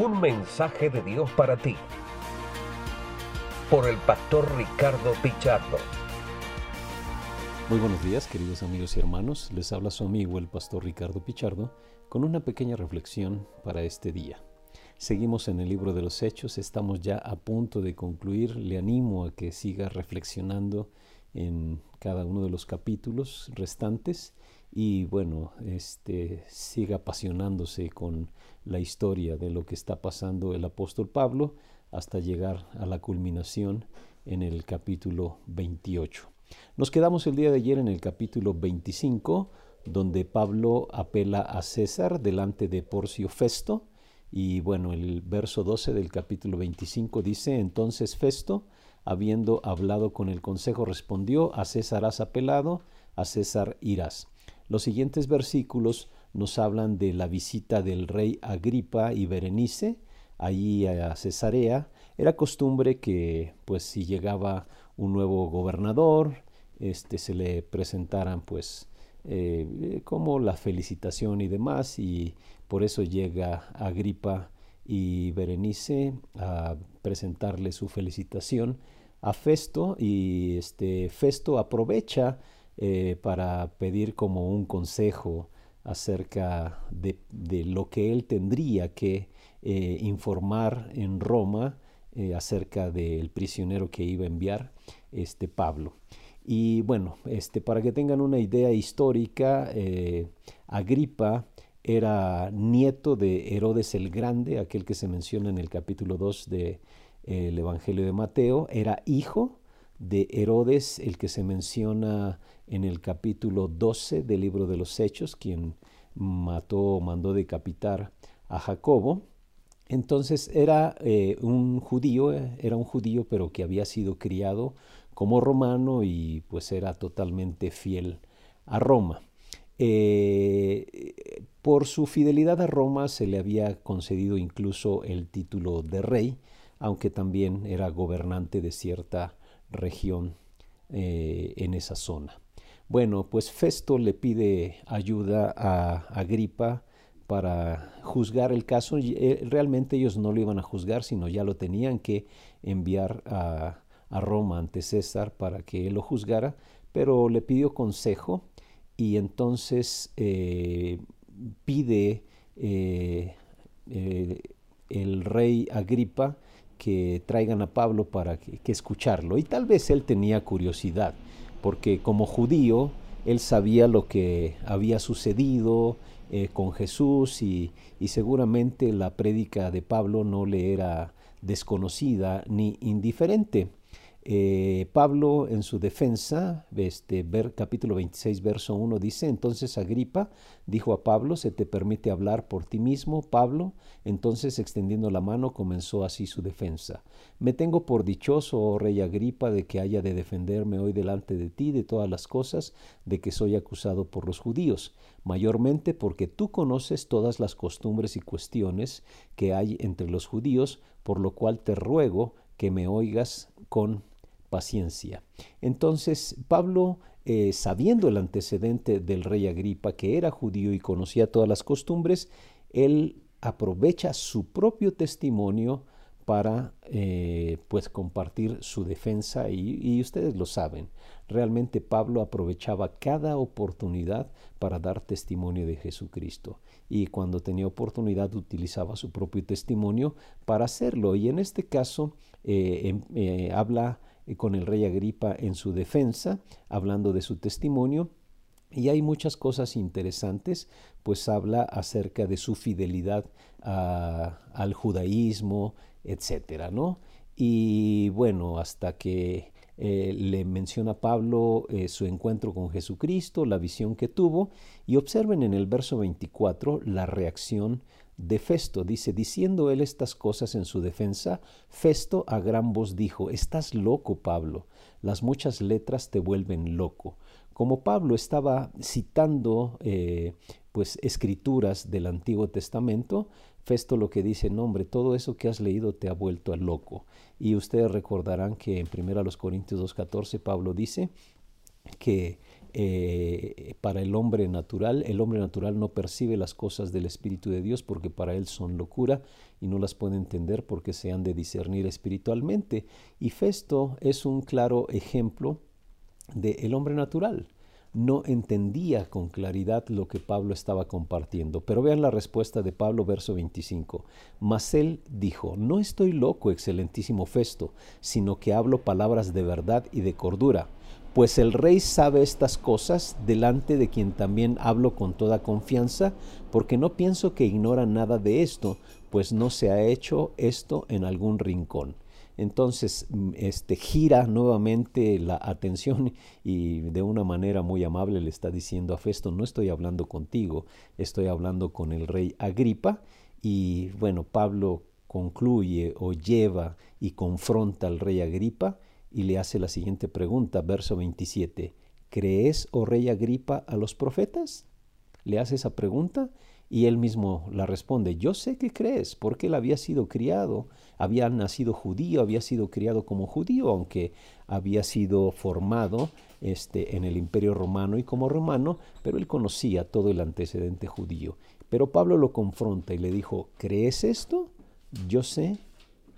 Un mensaje de Dios para ti. Por el pastor Ricardo Pichardo. Muy buenos días, queridos amigos y hermanos. Les habla su amigo el pastor Ricardo Pichardo con una pequeña reflexión para este día. Seguimos en el libro de los Hechos, estamos ya a punto de concluir. Le animo a que siga reflexionando en cada uno de los capítulos restantes y bueno, este siga apasionándose con la historia de lo que está pasando el apóstol Pablo hasta llegar a la culminación en el capítulo 28. Nos quedamos el día de ayer en el capítulo 25, donde Pablo apela a César delante de Porcio Festo y bueno, el verso 12 del capítulo 25 dice, entonces Festo, habiendo hablado con el consejo, respondió, a César has apelado, a César irás. Los siguientes versículos nos hablan de la visita del rey Agripa y Berenice allí a Cesarea. Era costumbre que, pues, si llegaba un nuevo gobernador, este, se le presentaran, pues, eh, como la felicitación y demás, y por eso llega Agripa y Berenice a presentarle su felicitación a Festo y este Festo aprovecha eh, para pedir como un consejo acerca de, lo que él tendría que eh, informar en Roma acerca del prisionero que iba a enviar este Pablo. Y bueno, este, para que tengan una idea histórica, eh, Agripa era nieto de Herodes el Grande, aquel que se menciona en el capítulo 2 del de, Evangelio de Mateo, era hijo de Herodes, el que se menciona en el capítulo 12 del libro de los Hechos, quien mató, mandó decapitar a Jacobo. Entonces era eh, un judío, era un judío, pero que había sido criado como romano y pues era totalmente fiel a Roma. Eh, por su fidelidad a Roma se le había concedido incluso el título de rey, aunque también era gobernante de cierta región eh, en esa zona. Bueno, pues Festo le pide ayuda a Agripa para juzgar el caso. Eh, realmente ellos no lo iban a juzgar, sino ya lo tenían que enviar a, Roma ante César para que él lo juzgara, pero le pidió consejo y entonces eh, pide el rey Agripa que traigan a Pablo para que, escucharlo. Y tal vez él tenía curiosidad, porque como judío él sabía lo que había sucedido con Jesús y, y seguramente la prédica de Pablo no le era desconocida ni indiferente. Eh, Pablo en su defensa, este, ver, capítulo 26, verso 1, dice, entonces Agripa dijo a Pablo, se te permite hablar por ti mismo, Pablo, entonces extendiendo la mano comenzó así su defensa. Me tengo por dichoso, oh rey Agripa, de que haya de defenderme hoy delante de ti de todas las cosas de que soy acusado por los judíos, mayormente porque tú conoces todas las costumbres y cuestiones que hay entre los judíos, por lo cual te ruego que me oigas con paciencia. Entonces Pablo, eh, sabiendo el antecedente del rey Agripa, que era judío y conocía todas las costumbres, él aprovecha su propio testimonio para eh, pues compartir su defensa y, ustedes lo saben, realmente Pablo aprovechaba cada oportunidad para dar testimonio de Jesucristo y cuando tenía oportunidad utilizaba su propio testimonio para hacerlo y en este caso eh, em, habla con el rey Agripa en su defensa, hablando de su testimonio. Y hay muchas cosas interesantes, pues habla acerca de su fidelidad al judaísmo, etcétera, ¿no? Y bueno, hasta que eh, le menciona Pablo eh, su encuentro con Jesucristo, la visión que tuvo, y observen en el verso 24 la reacción de Festo. Dice, diciendo él estas cosas en su defensa, Festo a gran voz dijo, Estás loco, Pablo, las muchas letras te vuelven loco. Como Pablo estaba citando eh, pues escrituras del Antiguo Testamento, Festo lo que dice, no hombre, todo eso que has leído te ha vuelto a loco. Y ustedes recordarán que en 1 Corintios 2.14 Pablo dice que eh, para el hombre natural. El hombre natural no percibe las cosas del Espíritu de Dios porque para él son locura y no las puede entender porque se han de discernir espiritualmente. Y Festo es un claro ejemplo del hombre natural no entendía con claridad lo que Pablo estaba compartiendo. Pero vean la respuesta de Pablo, verso 25. Mas él dijo, no estoy loco, excelentísimo Festo, sino que hablo palabras de verdad y de cordura. Pues el rey sabe estas cosas delante de quien también hablo con toda confianza, porque no pienso que ignora nada de esto, pues no se ha hecho esto en algún rincón. Entonces, mm, este, gira nuevamente la atención y de una manera muy amable le está diciendo a Festo, no estoy hablando contigo, estoy hablando con el rey Agripa. Y bueno, Pablo concluye o lleva y confronta al rey Agripa y le hace la siguiente pregunta, verso 27. ¿Crees, oh rey Agripa, a los profetas? Le hace esa pregunta y él mismo la responde, yo sé que crees, porque él había sido criado, había nacido judío, había sido criado como judío, aunque había sido formado este, en el imperio romano y como romano, pero él conocía todo el antecedente judío. Pero Pablo lo confronta y le dijo, ¿crees esto? Yo sé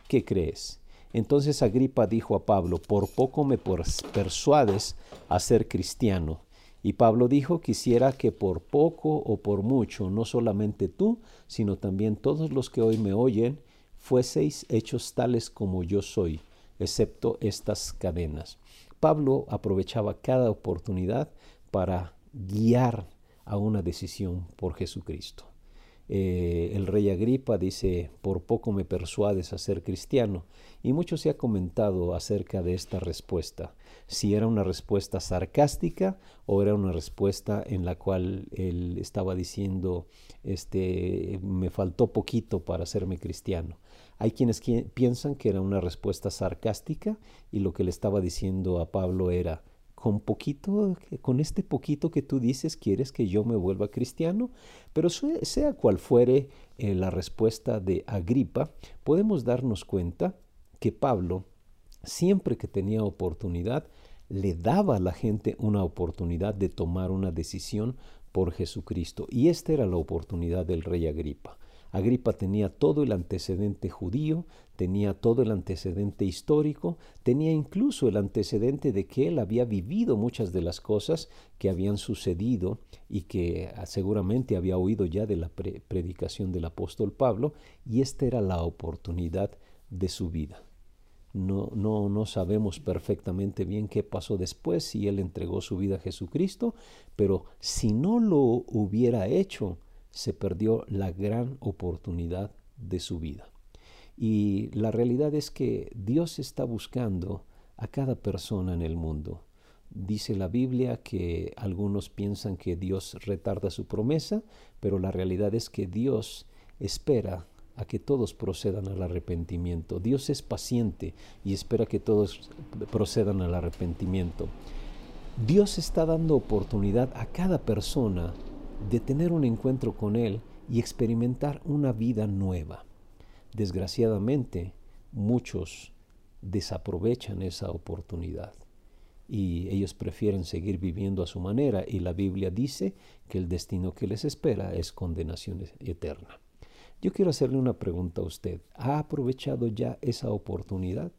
que crees. Entonces Agripa dijo a Pablo, por poco me persuades a ser cristiano. Y Pablo dijo, quisiera que por poco o por mucho, no solamente tú, sino también todos los que hoy me oyen, fueseis hechos tales como yo soy, excepto estas cadenas. Pablo aprovechaba cada oportunidad para guiar a una decisión por Jesucristo. Eh, el rey Agripa dice, por poco me persuades a ser cristiano. Y mucho se ha comentado acerca de esta respuesta, si era una respuesta sarcástica o era una respuesta en la cual él estaba diciendo, este, me faltó poquito para hacerme cristiano. Hay quienes piensan que era una respuesta sarcástica y lo que le estaba diciendo a Pablo era, con poquito, con este poquito que tú dices, quieres que yo me vuelva cristiano. Pero sea cual fuere eh, la respuesta de Agripa, podemos darnos cuenta que Pablo, siempre que tenía oportunidad, le daba a la gente una oportunidad de tomar una decisión por Jesucristo. Y esta era la oportunidad del rey Agripa. Agripa tenía todo el antecedente judío, tenía todo el antecedente histórico, tenía incluso el antecedente de que él había vivido muchas de las cosas que habían sucedido y que ah, seguramente había oído ya de la predicación del apóstol Pablo, y esta era la oportunidad de su vida. No, no, no sabemos perfectamente bien qué pasó después, si él entregó su vida a Jesucristo, pero si no lo hubiera hecho, se perdió la gran oportunidad de su vida. Y la realidad es que Dios está buscando a cada persona en el mundo. Dice la Biblia que algunos piensan que Dios retarda su promesa, pero la realidad es que Dios espera a que todos procedan al arrepentimiento. Dios es paciente y espera que todos procedan al arrepentimiento. Dios está dando oportunidad a cada persona de tener un encuentro con Él y experimentar una vida nueva. Desgraciadamente, muchos desaprovechan esa oportunidad y ellos prefieren seguir viviendo a su manera y la Biblia dice que el destino que les espera es condenación eterna. Yo quiero hacerle una pregunta a usted. ¿Ha aprovechado ya esa oportunidad?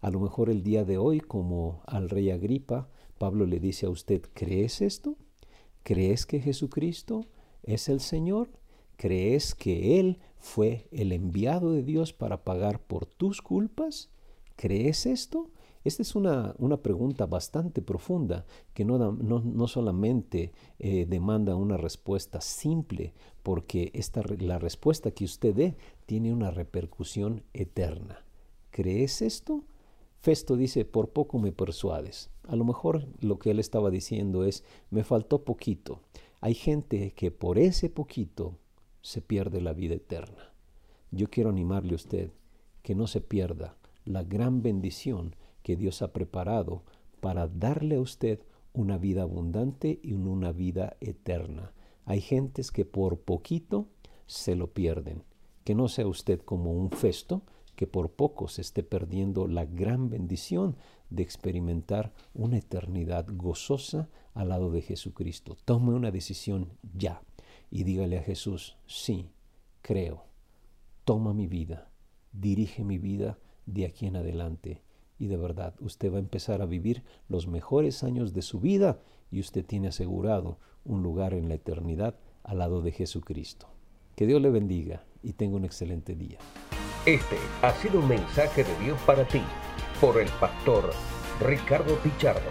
A lo mejor el día de hoy, como al rey Agripa, Pablo le dice a usted, ¿crees esto? ¿Crees que Jesucristo es el Señor? ¿Crees que Él fue el enviado de Dios para pagar por tus culpas? ¿Crees esto? Esta es una, una pregunta bastante profunda que no, no, solamente eh, demanda una respuesta simple, porque esta, la respuesta que usted dé tiene una repercusión eterna. ¿Crees esto? Festo dice, por poco me persuades. A lo mejor lo que él estaba diciendo es, me faltó poquito. Hay gente que por ese poquito se pierde la vida eterna. Yo quiero animarle a usted que no se pierda la gran bendición que Dios ha preparado para darle a usted una vida abundante y una vida eterna. Hay gentes que por poquito se lo pierden. Que no sea usted como un festo, que por poco se esté perdiendo la gran bendición de experimentar una eternidad gozosa al lado de Jesucristo. Tome una decisión ya y dígale a Jesús, sí, creo, toma mi vida, dirige mi vida de aquí en adelante. Y de verdad, usted va a empezar a vivir los mejores años de su vida y usted tiene asegurado un lugar en la eternidad al lado de Jesucristo. Que Dios le bendiga y tenga un excelente día. Este ha sido un mensaje de Dios para ti por el pastor Ricardo Pichardo.